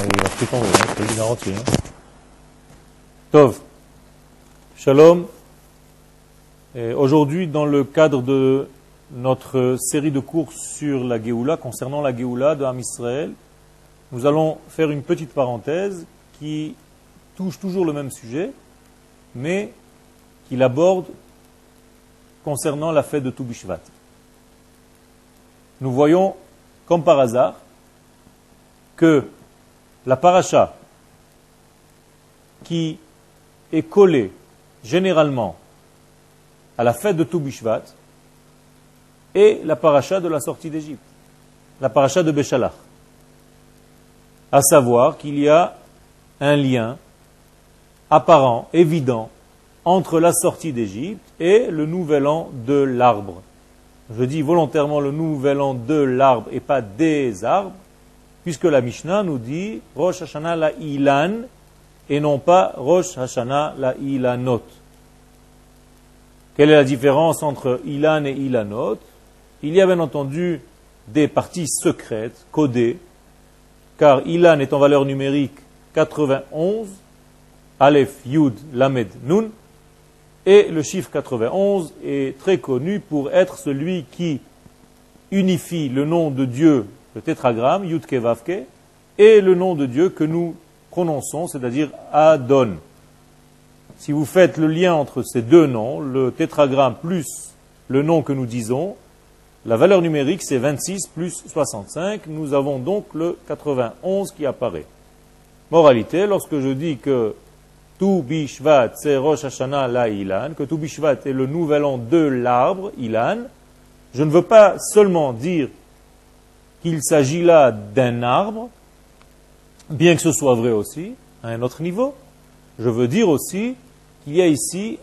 Il va hein, garantie. Hein. Tov. Shalom. Aujourd'hui, dans le cadre de notre série de cours sur la Géoula, concernant la Géoula de Ham Israël, nous allons faire une petite parenthèse qui touche toujours le même sujet, mais qui l'aborde concernant la fête de Toubishvat. Nous voyons, comme par hasard, que la paracha qui est collée généralement à la fête de Toubishvat est la paracha de la sortie d'Égypte, la paracha de Béchalach. À savoir qu'il y a un lien apparent, évident, entre la sortie d'Égypte et le nouvel an de l'arbre. Je dis volontairement le nouvel an de l'arbre et pas des arbres, puisque la Mishnah nous dit Rosh Hashanah la Ilan et non pas Rosh Hashanah la Ilanot. Quelle est la différence entre Ilan et Ilanot? Il y a bien entendu des parties secrètes, codées, car Ilan est en valeur numérique 91, Aleph, Yud, Lamed, Nun, et le chiffre 91 est très connu pour être celui qui unifie le nom de Dieu, le tétragramme, Yud Kevavke, et le nom de Dieu que nous prononçons, c'est-à-dire Adon. Si vous faites le lien entre ces deux noms, le tétragramme plus le nom que nous disons, la valeur numérique c'est 26 plus 65, nous avons donc le 91 qui apparaît. Moralité, lorsque je dis que tout Bishvat, c'est Rosh Hashanah la Ilan, que tout Bishvat est le nouvel an de l'arbre, Ilan. Je ne veux pas seulement dire qu'il s'agit là d'un arbre, bien que ce soit vrai aussi, à un autre niveau. Je veux dire aussi qu'il y a ici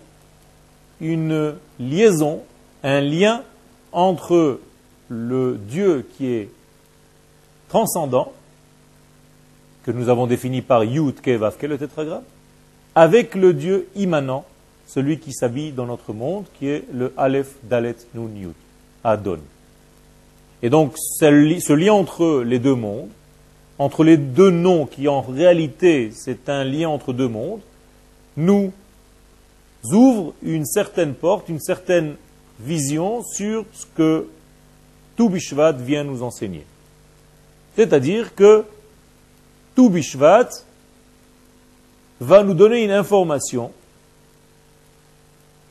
une liaison, un lien entre le Dieu qui est transcendant, que nous avons défini par Yud Kevav, le tétragramme, avec le Dieu immanent, celui qui s'habille dans notre monde, qui est le Aleph Dalet Nun Yud, Adon. Et donc, ce lien entre les deux mondes, entre les deux noms, qui en réalité c'est un lien entre deux mondes, nous ouvre une certaine porte, une certaine vision sur ce que tout Bishvat vient nous enseigner. C'est-à-dire que tout Bishvat va nous donner une information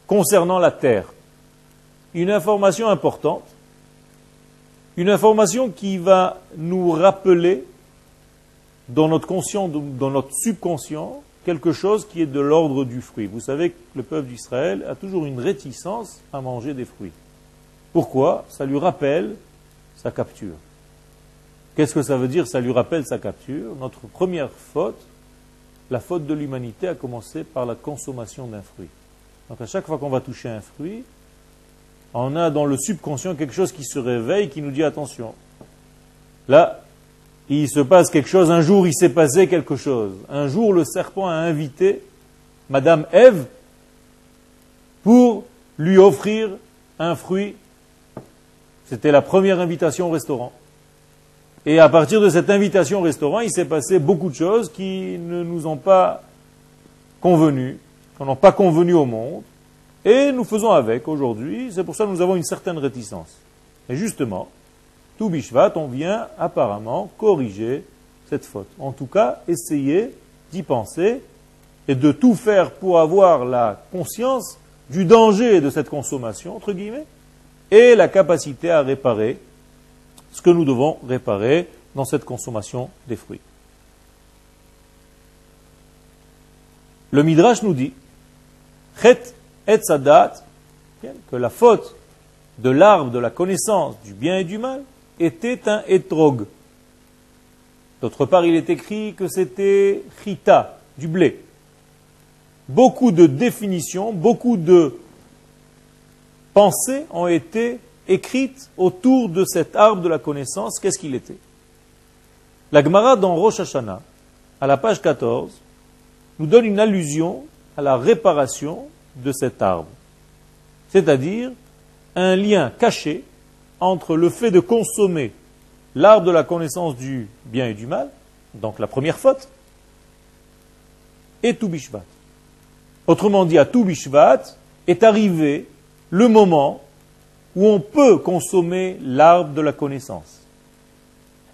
concernant la terre. Une information importante, une information qui va nous rappeler dans notre conscient, dans notre subconscient, quelque chose qui est de l'ordre du fruit. Vous savez que le peuple d'Israël a toujours une réticence à manger des fruits. Pourquoi? Ça lui rappelle sa capture. Qu'est-ce que ça veut dire? Ça lui rappelle sa capture. Notre première faute, la faute de l'humanité a commencé par la consommation d'un fruit. Donc à chaque fois qu'on va toucher un fruit, on a dans le subconscient quelque chose qui se réveille, qui nous dit attention. Là, il se passe quelque chose, un jour il s'est passé quelque chose. Un jour le serpent a invité Madame Ève pour lui offrir un fruit. C'était la première invitation au restaurant. Et à partir de cette invitation au restaurant, il s'est passé beaucoup de choses qui ne nous ont pas convenu, qui n'ont pas convenu au monde. Et nous faisons avec aujourd'hui. C'est pour ça que nous avons une certaine réticence. Et justement, tout Bishvat, on vient apparemment corriger cette faute. En tout cas, essayer d'y penser et de tout faire pour avoir la conscience du danger de cette consommation, entre guillemets, et la capacité à réparer ce que nous devons réparer dans cette consommation des fruits. Le Midrash nous dit, et Sadat, que la faute de l'arbre de la connaissance du bien et du mal était un étrog. D'autre part, il est écrit que c'était chita, du blé. Beaucoup de définitions, beaucoup de pensées ont été écrites autour de cet arbre de la connaissance. Qu'est-ce qu'il était? La Gemara dans Rosh Hashanah, à la page 14, nous donne une allusion à la réparation de cet arbre. C'est-à-dire un lien caché entre le fait de consommer l'arbre de la connaissance du bien et du mal donc la première faute, et Toubishvat. Autrement dit, à Toubishvat est arrivé le moment où on peut consommer l'arbre de la connaissance.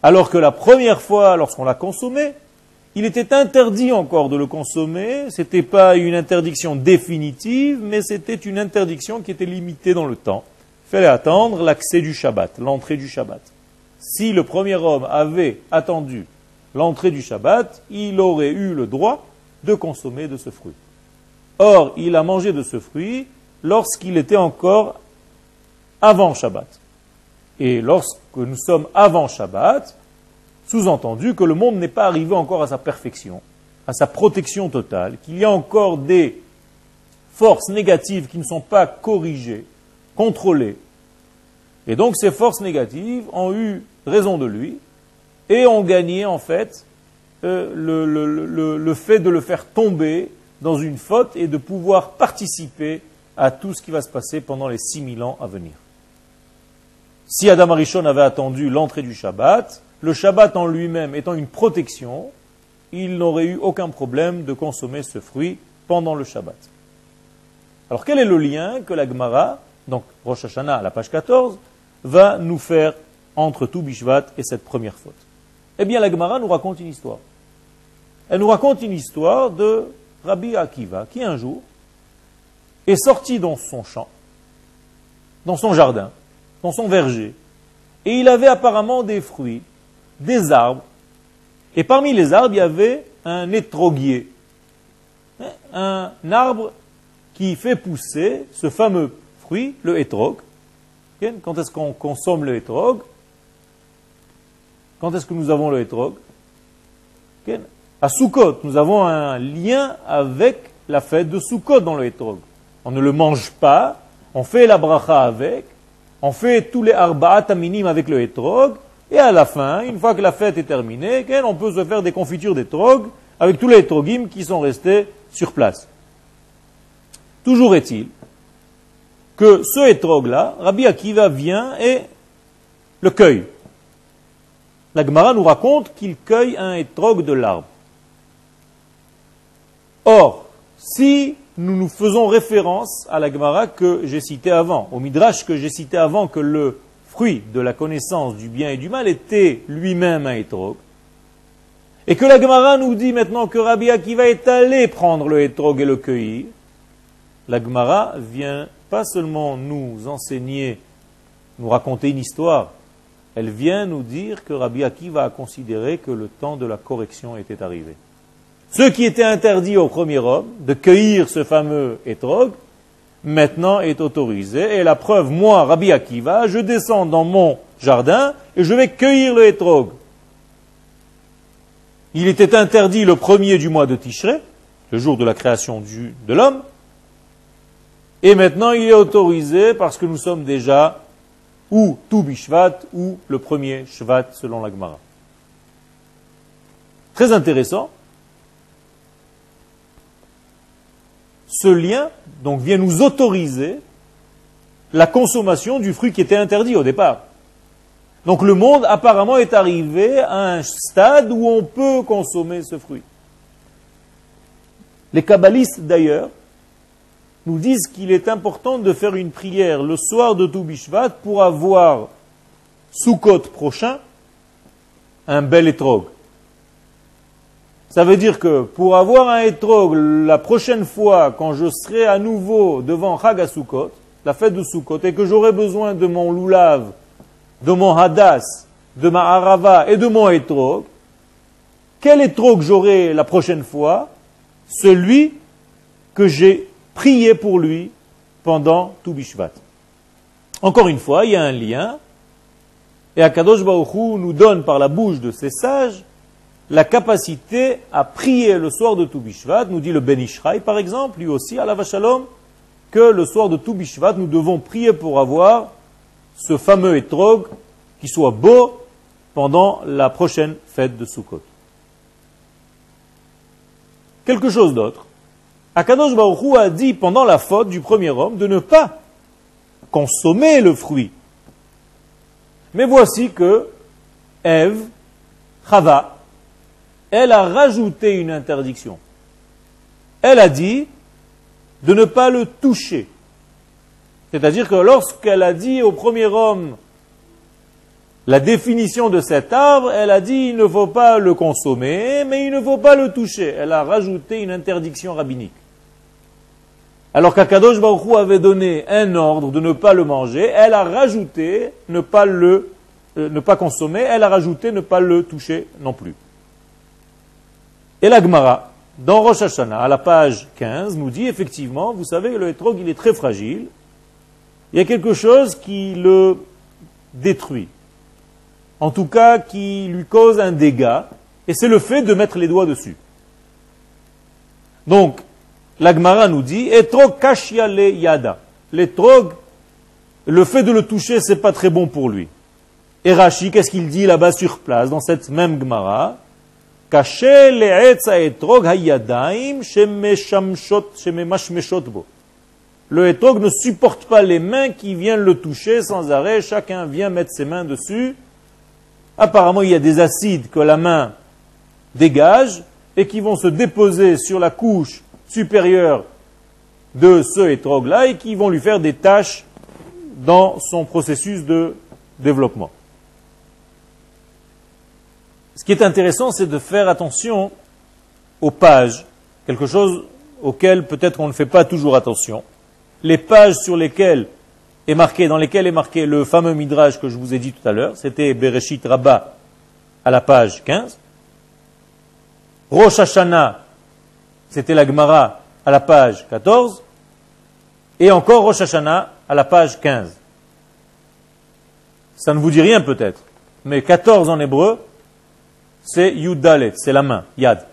Alors que la première fois, lorsqu'on l'a consommé, il était interdit encore de le consommer, ce n'était pas une interdiction définitive, mais c'était une interdiction qui était limitée dans le temps. Il fallait attendre l'accès du Shabbat, l'entrée du Shabbat. Si le premier homme avait attendu l'entrée du Shabbat, il aurait eu le droit de consommer de ce fruit. Or, il a mangé de ce fruit lorsqu'il était encore avant Shabbat. Et lorsque nous sommes avant Shabbat, sous-entendu que le monde n'est pas arrivé encore à sa perfection, à sa protection totale, qu'il y a encore des forces négatives qui ne sont pas corrigées, contrôlées. Et donc ces forces négatives ont eu raison de lui et ont gagné en fait euh, le, le, fait de le faire tomber dans une faute et de pouvoir participer à tout ce qui va se passer pendant les 6000 ans à venir. Si Adam Arishon avait attendu l'entrée du Shabbat, le Shabbat en lui-même étant une protection, il n'aurait eu aucun problème de consommer ce fruit pendant le Shabbat. Alors quel est le lien que la Gemara, donc Rosh Hashanah à la page 14, va nous faire entre tout Bishvat et cette première faute? Eh bien la Gemara nous raconte une histoire. Elle nous raconte une histoire de Rabbi Akiva qui un jour est sorti dans son champ, dans son jardin, dans son verger, et il avait apparemment des fruits, des arbres, et parmi les arbres, il y avait un étroguier, un arbre qui fait pousser ce fameux fruit, le hétrog. Quand est-ce qu'on consomme le hétrog Quand est-ce que nous avons le hétrog À Sukkot, nous avons un lien avec la fête de Sukkot dans le hétrog. On ne le mange pas, on fait la bracha avec, on fait tous les arba'at minimes avec le hétrog, et à la fin, une fois que la fête est terminée, on peut se faire des confitures d'étrog avec tous les hétrogim qui sont restés sur place. Toujours est-il que ce hétrog-là, Rabbi Akiva vient et le cueille. La Gemara nous raconte qu'il cueille un hétrog de l'arbre. Or, si nous nous faisons référence à la Gemara que j'ai citée avant, au Midrash que j'ai cité avant, que le fruit de la connaissance du bien et du mal était lui-même un hétrog, et que la Gemara nous dit maintenant que Rabbi Akiva est allé prendre le hétrog et le cueillir, la Gemara vient pas seulement nous enseigner, nous raconter une histoire, elle vient nous dire que Rabbi Akiva a considéré que le temps de la correction était arrivé. Ce qui était interdit au premier homme, de cueillir ce fameux étrog, maintenant est autorisé. Et la preuve, moi, Rabbi Akiva, je descends dans mon jardin et je vais cueillir le étrog. Il était interdit le premier du mois de Tishré, le jour de la création de l'homme. Et maintenant, il est autorisé parce que nous sommes déjà ou tout Bishvat ou le premier Shvat selon la Gemara. Très intéressant. Ce lien donc vient nous autoriser la consommation du fruit qui était interdit au départ. Donc le monde apparemment est arrivé à un stade où on peut consommer ce fruit. Les kabbalistes d'ailleurs nous disent qu'il est important de faire une prière le soir de Toubishvat pour avoir Sukkot prochain un bel étrog. Ça veut dire que pour avoir un étrog la prochaine fois, quand je serai à nouveau devant Chagasukot, la fête de Sukkot, et que j'aurai besoin de mon loulav, de mon hadas, de ma harava et de mon étrog, quel étrog j'aurai la prochaine fois? Celui que j'ai prié pour lui pendant tout Bishvat. Encore une fois, il y a un lien, et Akadosh Baruch nous donne par la bouche de ces sages la capacité à prier le soir de Toubishvat, nous dit le Ben Ishraï par exemple, lui aussi, à la Vachalom, que le soir de Toubishvat, nous devons prier pour avoir ce fameux étrog qui soit beau pendant la prochaine fête de Sukkot. Quelque chose d'autre. Akadosh Baruch a dit pendant la faute du premier homme de ne pas consommer le fruit. Mais voici que Ève, Chava, elle a rajouté une interdiction. Elle a dit de ne pas le toucher. C'est-à-dire que lorsqu'elle a dit au premier homme la définition de cet arbre, elle a dit il ne faut pas le consommer, mais il ne faut pas le toucher. Elle a rajouté une interdiction rabbinique. Alors qu'Akadosh Baruch avait donné un ordre de ne pas le manger, elle a rajouté ne pas le euh, ne pas consommer, elle a rajouté ne pas le toucher non plus. Et la Gemara, dans Rosh Hashanah, à la page 15, nous dit effectivement, vous savez, le hétrog, il est très fragile. Il y a quelque chose qui le détruit. En tout cas, qui lui cause un dégât. Et c'est le fait de mettre les doigts dessus. Donc, l'Agmara nous dit, etrog le yada. L'étrog, le fait de le toucher, c'est pas très bon pour lui. Et Rashi, qu'est-ce qu'il dit là-bas sur place, dans cette même Gemara? Le hétrog ne supporte pas les mains qui viennent le toucher sans arrêt, chacun vient mettre ses mains dessus. Apparemment, il y a des acides que la main dégage et qui vont se déposer sur la couche supérieure de ce hétrog-là et qui vont lui faire des tâches dans son processus de développement. Ce qui est intéressant, c'est de faire attention aux pages, quelque chose auquel peut-être on ne fait pas toujours attention. Les pages sur lesquelles est marqué, dans lesquelles est marqué le fameux midrash que je vous ai dit tout à l'heure, c'était Bereshit Rabbah à la page 15. Rosh Hashanah, c'était la Gemara à la page 14. Et encore Rosh Hashanah à la page 15. Ça ne vous dit rien peut-être, mais 14 en hébreu, c'est Yudalet, c'est la main, Yad.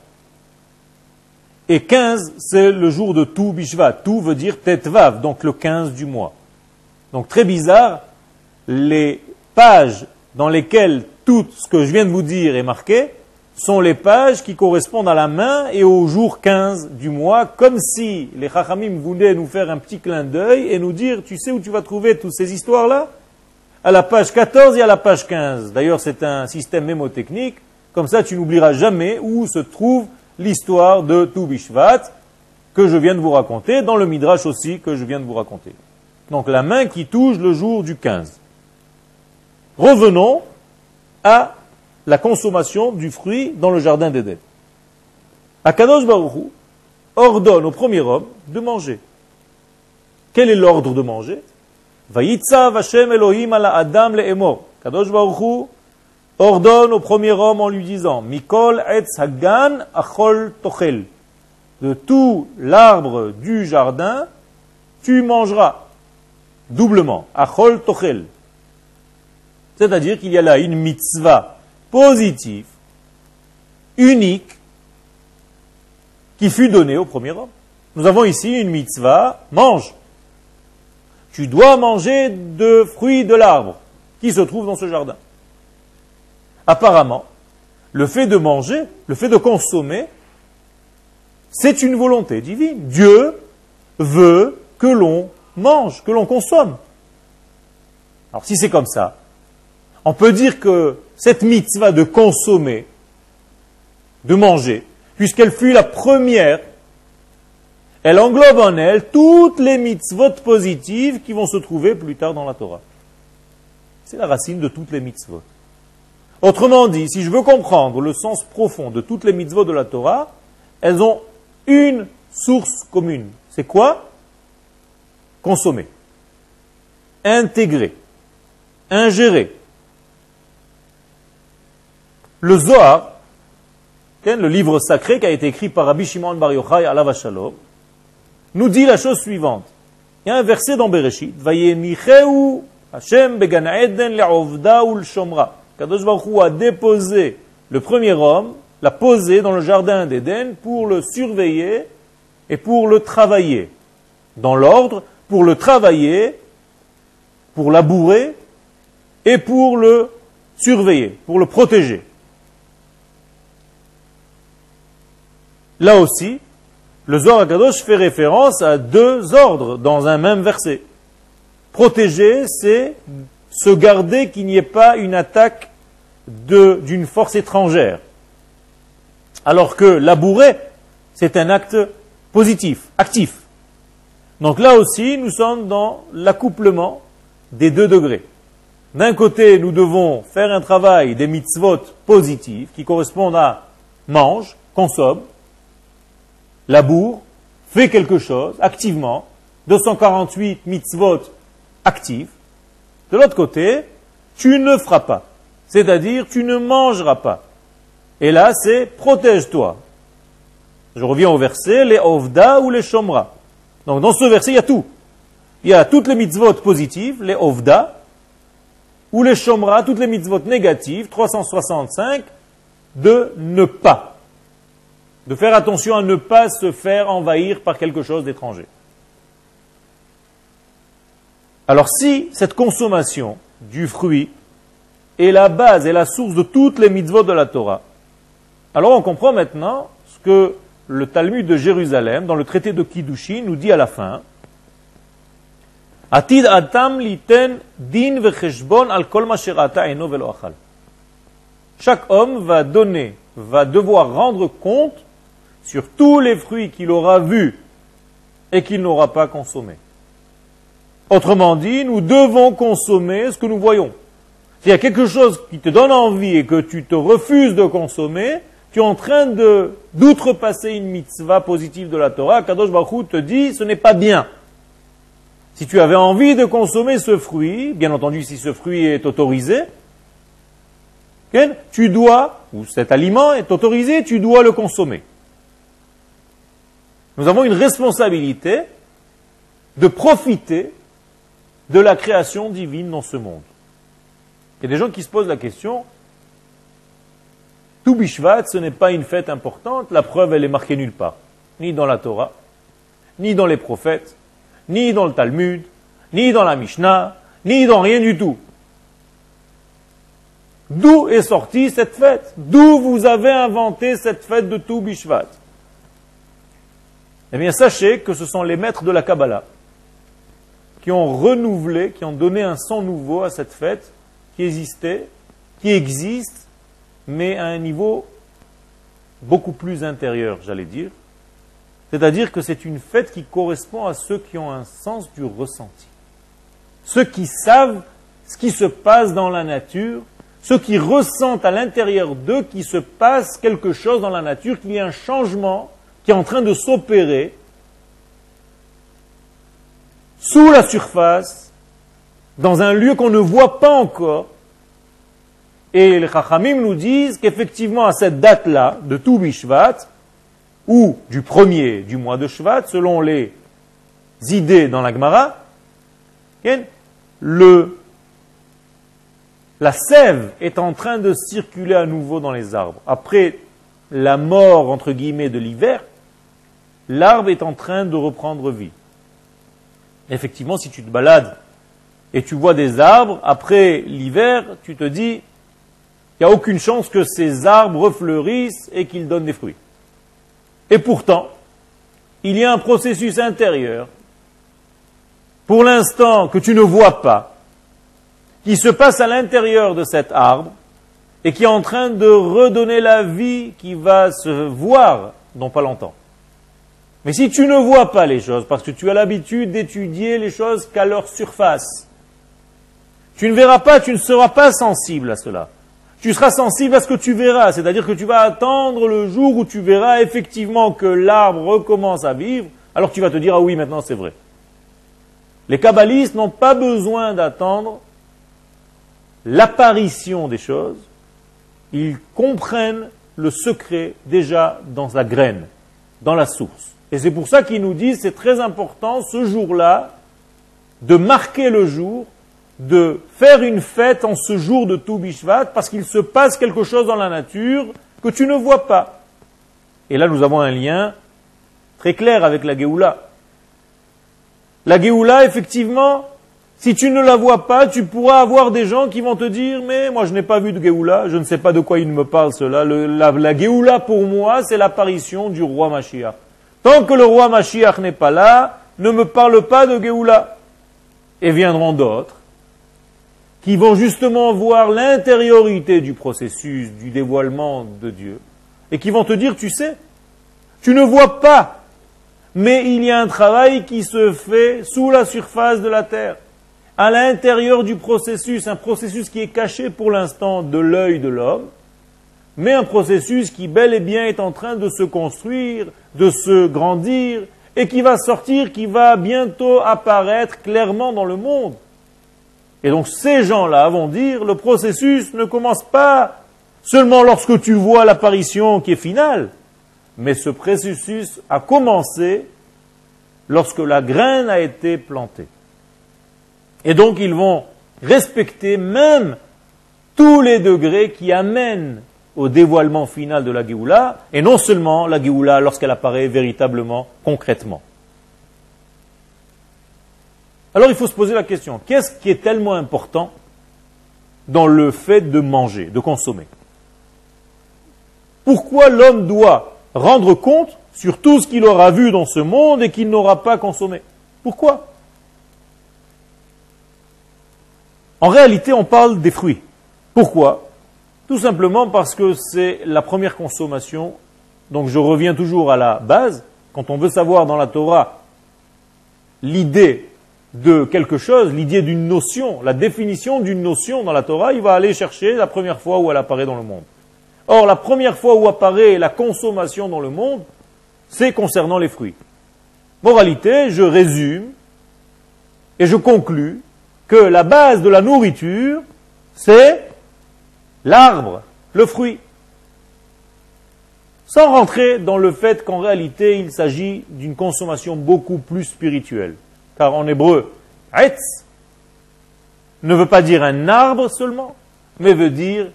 Et 15, c'est le jour de tout Bishvat. Tout veut dire Tetvav, donc le 15 du mois. Donc très bizarre, les pages dans lesquelles tout ce que je viens de vous dire est marqué sont les pages qui correspondent à la main et au jour 15 du mois, comme si les Chachamim voulaient nous faire un petit clin d'œil et nous dire, tu sais où tu vas trouver toutes ces histoires-là? À la page 14 et à la page 15. D'ailleurs, c'est un système mémotechnique comme ça, tu n'oublieras jamais où se trouve l'histoire de Toubishvat que je viens de vous raconter, dans le Midrash aussi que je viens de vous raconter. Donc la main qui touche le jour du 15. Revenons à la consommation du fruit dans le jardin d'Éden. Akadosh Baruchou ordonne au premier homme de manger. Quel est l'ordre de manger? Vayitzav Hashem Elohim ala Adam le Kadosh Baruchou ordonne au premier homme en lui disant Mikol etz hagan achol tochel. De tout l'arbre du jardin, tu mangeras doublement. Achol tochel. C'est-à-dire qu'il y a là une mitzvah positive, unique, qui fut donnée au premier homme. Nous avons ici une mitzvah, mange. Tu dois manger de fruits de l'arbre qui se trouve dans ce jardin apparemment, le fait de manger, le fait de consommer, c'est une volonté divine. Dieu veut que l'on mange, que l'on consomme. Alors si c'est comme ça, on peut dire que cette mitzvah de consommer, de manger, puisqu'elle fut la première, elle englobe en elle toutes les mitzvot positives qui vont se trouver plus tard dans la Torah. C'est la racine de toutes les mitzvot. Autrement dit, si je veux comprendre le sens profond de toutes les mitzvot de la Torah, elles ont une source commune. C'est quoi? Consommer. Intégrer. Ingérer. Le Zohar, le livre sacré qui a été écrit par Rabbi Shimon Bar Yochai à Shalom, nous dit la chose suivante. Il y a un verset dans Bereshit, Hashem began eden le'ovda ul shomra. Kadosh Baruch a déposé le premier homme, l'a posé dans le jardin d'Éden pour le surveiller et pour le travailler. Dans l'ordre, pour le travailler, pour labourer et pour le surveiller, pour le protéger. Là aussi, le Zohar Kadosh fait référence à deux ordres dans un même verset. Protéger, c'est se garder qu'il n'y ait pas une attaque d'une force étrangère. Alors que labourer, c'est un acte positif, actif. Donc là aussi, nous sommes dans l'accouplement des deux degrés. D'un côté, nous devons faire un travail des mitzvot positifs qui correspondent à mange, consomme, laboure, fait quelque chose activement, 248 mitzvot actifs. De l'autre côté, tu ne feras pas, c'est-à-dire tu ne mangeras pas. Et là, c'est protège-toi. Je reviens au verset, les ovda ou les shomra. Donc dans ce verset, il y a tout. Il y a toutes les mitzvot positives, les ovda, ou les shomra, toutes les mitzvot négatives, 365, de ne pas. De faire attention à ne pas se faire envahir par quelque chose d'étranger. Alors si cette consommation du fruit est la base et la source de toutes les mitzvot de la Torah, alors on comprend maintenant ce que le Talmud de Jérusalem, dans le traité de Kiddushin, nous dit à la fin. Atid liten din al Chaque homme va donner, va devoir rendre compte sur tous les fruits qu'il aura vus et qu'il n'aura pas consommés. Autrement dit, nous devons consommer ce que nous voyons. S'il y a quelque chose qui te donne envie et que tu te refuses de consommer, tu es en train d'outrepasser une mitzvah positive de la Torah. Kadosh Baruch te dit, ce n'est pas bien. Si tu avais envie de consommer ce fruit, bien entendu si ce fruit est autorisé, tu dois, ou cet aliment est autorisé, tu dois le consommer. Nous avons une responsabilité de profiter de la création divine dans ce monde. Il y a des gens qui se posent la question, tout Bishvat, ce n'est pas une fête importante, la preuve, elle est marquée nulle part. Ni dans la Torah, ni dans les prophètes, ni dans le Talmud, ni dans la Mishnah, ni dans rien du tout. D'où est sortie cette fête? D'où vous avez inventé cette fête de tout Bishvat? Eh bien, sachez que ce sont les maîtres de la Kabbalah qui ont renouvelé, qui ont donné un sang nouveau à cette fête qui existait, qui existe mais à un niveau beaucoup plus intérieur, j'allais dire. C'est-à-dire que c'est une fête qui correspond à ceux qui ont un sens du ressenti. Ceux qui savent ce qui se passe dans la nature, ceux qui ressentent à l'intérieur d'eux qu'il se passe quelque chose dans la nature, qu'il y a un changement qui est en train de s'opérer sous la surface, dans un lieu qu'on ne voit pas encore, et les Chachamim nous disent qu'effectivement, à cette date-là, de tout Bishvat, ou du premier du mois de Shvat, selon les idées dans la Gemara, le, la sève est en train de circuler à nouveau dans les arbres. Après la mort, entre guillemets, de l'hiver, l'arbre est en train de reprendre vie. Effectivement, si tu te balades et tu vois des arbres, après l'hiver, tu te dis, il n'y a aucune chance que ces arbres refleurissent et qu'ils donnent des fruits. Et pourtant, il y a un processus intérieur, pour l'instant que tu ne vois pas, qui se passe à l'intérieur de cet arbre et qui est en train de redonner la vie qui va se voir dans pas longtemps. Mais si tu ne vois pas les choses, parce que tu as l'habitude d'étudier les choses qu'à leur surface, tu ne verras pas, tu ne seras pas sensible à cela tu seras sensible à ce que tu verras. C'est-à-dire que tu vas attendre le jour où tu verras effectivement que l'arbre recommence à vivre, alors tu vas te dire, ah oui, maintenant c'est vrai. Les kabbalistes n'ont pas besoin d'attendre l'apparition des choses. Ils comprennent le secret déjà dans la graine, dans la source. Et c'est pour ça qu'ils nous disent, c'est très important ce jour-là de marquer le jour de faire une fête en ce jour de tout Bishvat parce qu'il se passe quelque chose dans la nature que tu ne vois pas. Et là, nous avons un lien très clair avec la Géoula. La Géoula, effectivement, si tu ne la vois pas, tu pourras avoir des gens qui vont te dire, mais moi je n'ai pas vu de Géoula, je ne sais pas de quoi il me parle cela. la, la pour moi, c'est l'apparition du roi Mashiach. Tant que le roi Mashiach n'est pas là, ne me parle pas de Géoula. Et viendront d'autres qui vont justement voir l'intériorité du processus du dévoilement de Dieu, et qui vont te dire, tu sais, tu ne vois pas, mais il y a un travail qui se fait sous la surface de la terre, à l'intérieur du processus, un processus qui est caché pour l'instant de l'œil de l'homme, mais un processus qui bel et bien est en train de se construire, de se grandir, et qui va sortir, qui va bientôt apparaître clairement dans le monde. Et donc ces gens-là vont dire, le processus ne commence pas seulement lorsque tu vois l'apparition qui est finale, mais ce processus a commencé lorsque la graine a été plantée. Et donc ils vont respecter même tous les degrés qui amènent au dévoilement final de la Géoula, et non seulement la Géoula lorsqu'elle apparaît véritablement, concrètement. Alors il faut se poser la question, qu'est-ce qui est tellement important dans le fait de manger, de consommer? Pourquoi l'homme doit rendre compte sur tout ce qu'il aura vu dans ce monde et qu'il n'aura pas consommé? Pourquoi? En réalité, on parle des fruits. Pourquoi? Tout simplement parce que c'est la première consommation. Donc je reviens toujours à la base. Quand on veut savoir dans la Torah l'idée de quelque chose, l'idée d'une notion, la définition d'une notion dans la Torah, il va aller chercher la première fois où elle apparaît dans le monde. Or, la première fois où apparaît la consommation dans le monde, c'est concernant les fruits. Moralité, je résume et je conclus que la base de la nourriture, c'est l'arbre, le fruit. Sans rentrer dans le fait qu'en réalité, il s'agit d'une consommation beaucoup plus spirituelle. Car en hébreu, etz ne veut pas dire un arbre seulement, mais veut dire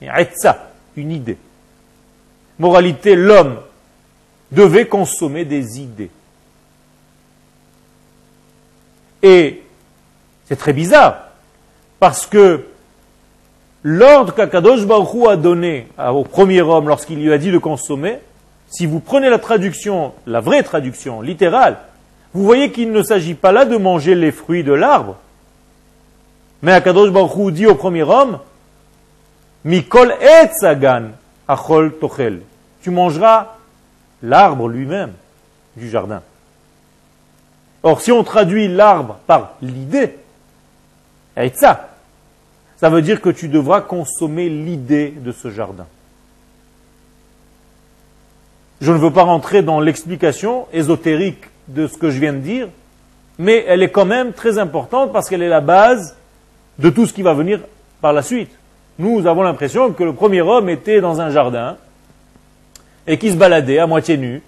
etza, une idée. Moralité, l'homme devait consommer des idées. Et c'est très bizarre, parce que l'ordre qu'Akadosh Baruch a donné au premier homme lorsqu'il lui a dit de consommer, si vous prenez la traduction, la vraie traduction littérale, vous voyez qu'il ne s'agit pas là de manger les fruits de l'arbre. Mais Akadosh Baruch dit au premier homme, Mikol etzagan achol tochel. Tu mangeras l'arbre lui-même du jardin. Or, si on traduit l'arbre par l'idée, etza, ça veut dire que tu devras consommer l'idée de ce jardin. Je ne veux pas rentrer dans l'explication ésotérique de ce que je viens de dire, mais elle est quand même très importante parce qu'elle est la base de tout ce qui va venir par la suite. Nous avons l'impression que le premier homme était dans un jardin et qui se baladait à moitié nu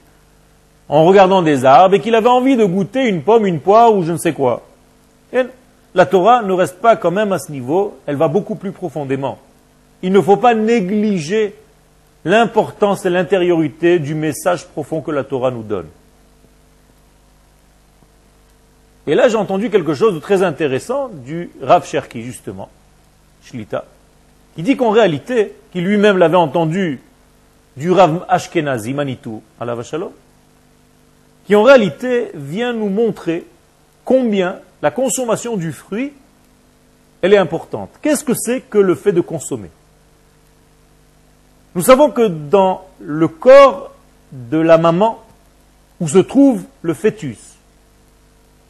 en regardant des arbres et qu'il avait envie de goûter une pomme, une poire ou je ne sais quoi. La Torah ne reste pas quand même à ce niveau, elle va beaucoup plus profondément. Il ne faut pas négliger l'importance et l'intériorité du message profond que la Torah nous donne. Et là, j'ai entendu quelque chose de très intéressant du Rav Cherki, justement, Shlita, qui dit qu'en réalité, qui lui-même l'avait entendu du Rav Ashkenazi, Manitou, à la qui en réalité vient nous montrer combien la consommation du fruit, elle est importante. Qu'est-ce que c'est que le fait de consommer? Nous savons que dans le corps de la maman, où se trouve le fœtus,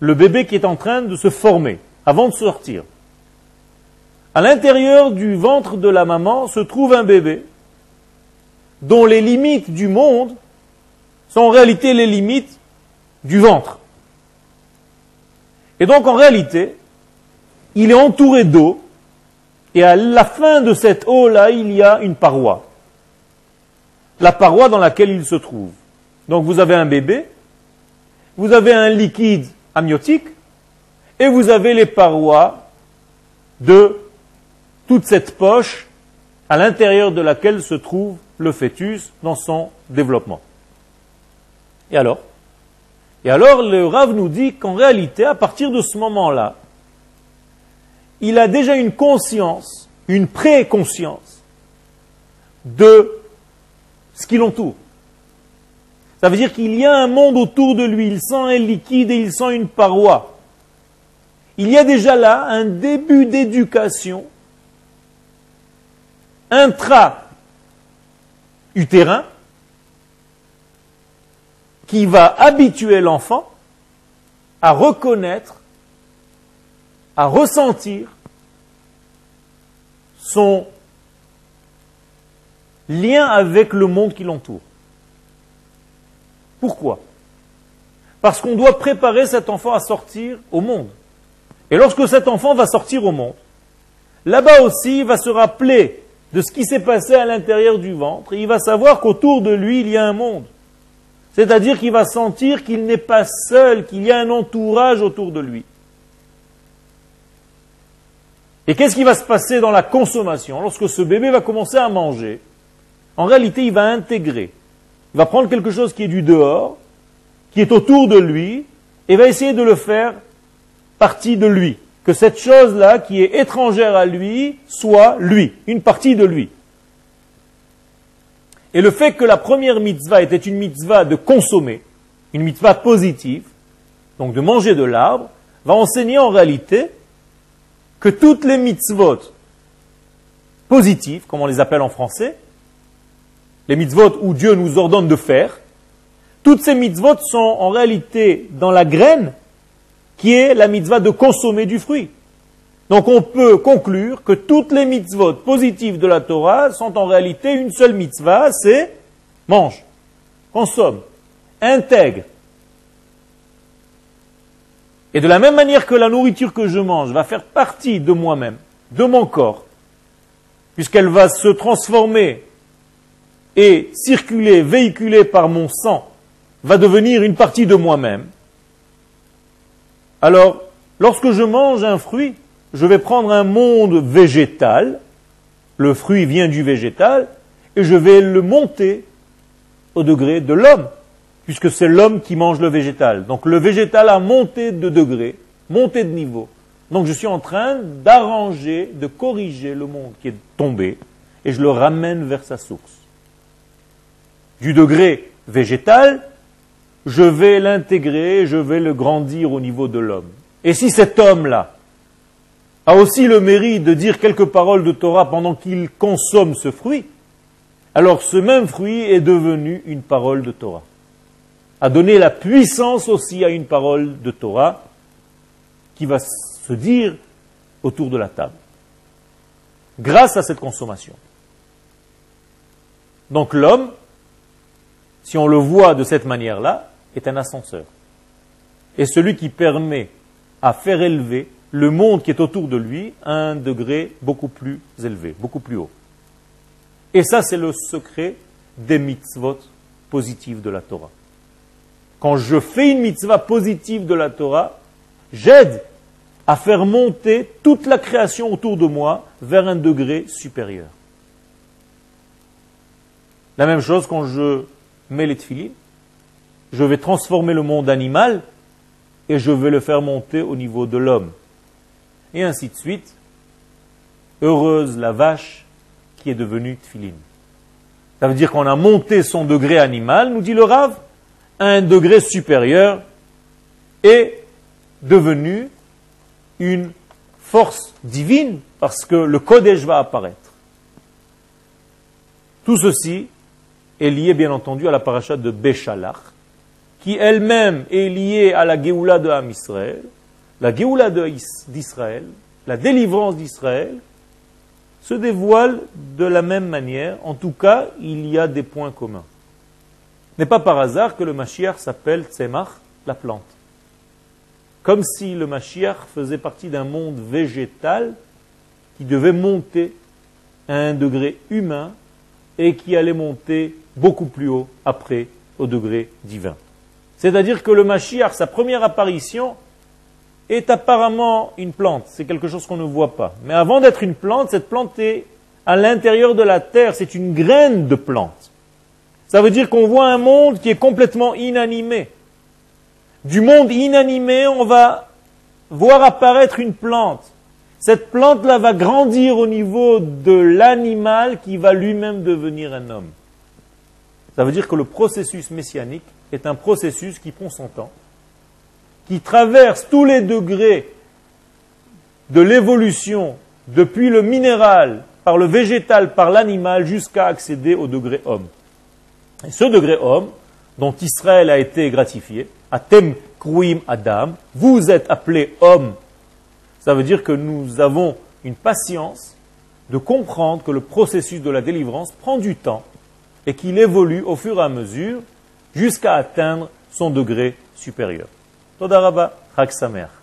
le bébé qui est en train de se former avant de sortir. À l'intérieur du ventre de la maman se trouve un bébé dont les limites du monde sont en réalité les limites du ventre. Et donc en réalité, il est entouré d'eau et à la fin de cette eau-là, il y a une paroi. La paroi dans laquelle il se trouve. Donc vous avez un bébé, vous avez un liquide amniotique, et vous avez les parois de toute cette poche à l'intérieur de laquelle se trouve le fœtus dans son développement. Et alors? Et alors le Rav nous dit qu'en réalité, à partir de ce moment-là, il a déjà une conscience, une pré-conscience de ce qui l'entoure. Ça veut dire qu'il y a un monde autour de lui, il sent un liquide et il sent une paroi. Il y a déjà là un début d'éducation intra-utérin qui va habituer l'enfant à reconnaître, à ressentir son lien avec le monde qui l'entoure. Pourquoi? Parce qu'on doit préparer cet enfant à sortir au monde. Et lorsque cet enfant va sortir au monde, là-bas aussi, il va se rappeler de ce qui s'est passé à l'intérieur du ventre, et il va savoir qu'autour de lui, il y a un monde. C'est-à-dire qu'il va sentir qu'il n'est pas seul, qu'il y a un entourage autour de lui. Et qu'est-ce qui va se passer dans la consommation Lorsque ce bébé va commencer à manger, en réalité, il va intégrer. Il va prendre quelque chose qui est du dehors, qui est autour de lui, et va essayer de le faire partie de lui. Que cette chose-là, qui est étrangère à lui, soit lui, une partie de lui. Et le fait que la première mitzvah était une mitzvah de consommer, une mitzvah positive, donc de manger de l'arbre, va enseigner en réalité que toutes les mitzvot positives, comme on les appelle en français, les mitzvot où Dieu nous ordonne de faire, toutes ces mitzvot sont en réalité dans la graine qui est la mitzvah de consommer du fruit. Donc on peut conclure que toutes les mitzvot positives de la Torah sont en réalité une seule mitzvah, c'est mange, consomme, intègre. Et de la même manière que la nourriture que je mange va faire partie de moi-même, de mon corps, puisqu'elle va se transformer et circuler, véhiculer par mon sang, va devenir une partie de moi-même, alors, lorsque je mange un fruit, je vais prendre un monde végétal, le fruit vient du végétal, et je vais le monter au degré de l'homme, puisque c'est l'homme qui mange le végétal. Donc le végétal a monté de degré, monté de niveau. Donc je suis en train d'arranger, de corriger le monde qui est tombé, et je le ramène vers sa source. Du degré végétal, je vais l'intégrer, je vais le grandir au niveau de l'homme. Et si cet homme-là a aussi le mérite de dire quelques paroles de Torah pendant qu'il consomme ce fruit, alors ce même fruit est devenu une parole de Torah. A donné la puissance aussi à une parole de Torah qui va se dire autour de la table. Grâce à cette consommation. Donc l'homme, si on le voit de cette manière-là, est un ascenseur. Et celui qui permet à faire élever le monde qui est autour de lui à un degré beaucoup plus élevé, beaucoup plus haut. Et ça, c'est le secret des mitzvot positives de la Torah. Quand je fais une mitzvah positive de la Torah, j'aide à faire monter toute la création autour de moi vers un degré supérieur. La même chose quand je mets les tefillines, je vais transformer le monde animal et je vais le faire monter au niveau de l'homme. Et ainsi de suite. Heureuse la vache qui est devenue tfiline. Ça veut dire qu'on a monté son degré animal, nous dit le Rav, à un degré supérieur et devenu une force divine parce que le Kodesh va apparaître. Tout ceci est lié bien entendu à la paracha de Béchalach, qui elle-même est liée à la Géoula de Ham Israël, la Géoula d'Israël, la délivrance d'Israël, se dévoile de la même manière. En tout cas, il y a des points communs. N'est pas par hasard que le Mashiach s'appelle Tzemach, la plante. Comme si le Mashiach faisait partie d'un monde végétal qui devait monter à un degré humain et qui allait monter beaucoup plus haut après au degré divin. C'est-à-dire que le Mashiach, sa première apparition, est apparemment une plante. C'est quelque chose qu'on ne voit pas. Mais avant d'être une plante, cette plante est à l'intérieur de la terre. C'est une graine de plante. Ça veut dire qu'on voit un monde qui est complètement inanimé. Du monde inanimé, on va voir apparaître une plante. Cette plante-là va grandir au niveau de l'animal qui va lui-même devenir un homme. Ça veut dire que le processus messianique est un processus qui prend son temps, qui traverse tous les degrés de l'évolution depuis le minéral, par le végétal, par l'animal, jusqu'à accéder au degré homme. Et ce degré homme, dont Israël a été gratifié. Atem kruim adam, vous êtes appelés hommes. Ça veut dire que nous avons une patience de comprendre que le processus de la délivrance prend du temps et qu'il évolue au fur et à mesure jusqu'à atteindre son degré supérieur. תודה רבה, חג שמח.